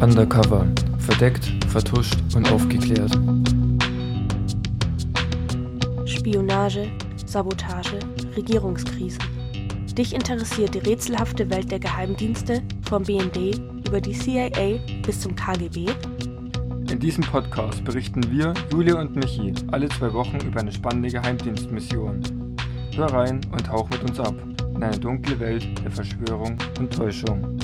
Undercover. Verdeckt, vertuscht und aufgeklärt. Spionage, Sabotage, Regierungskrisen. Dich interessiert die rätselhafte Welt der Geheimdienste vom BND über die CIA bis zum KGB? In diesem Podcast berichten wir, Julia und Michi, alle zwei Wochen über eine spannende Geheimdienstmission. Hör rein und tauch mit uns ab in eine dunkle Welt der Verschwörung und Täuschung.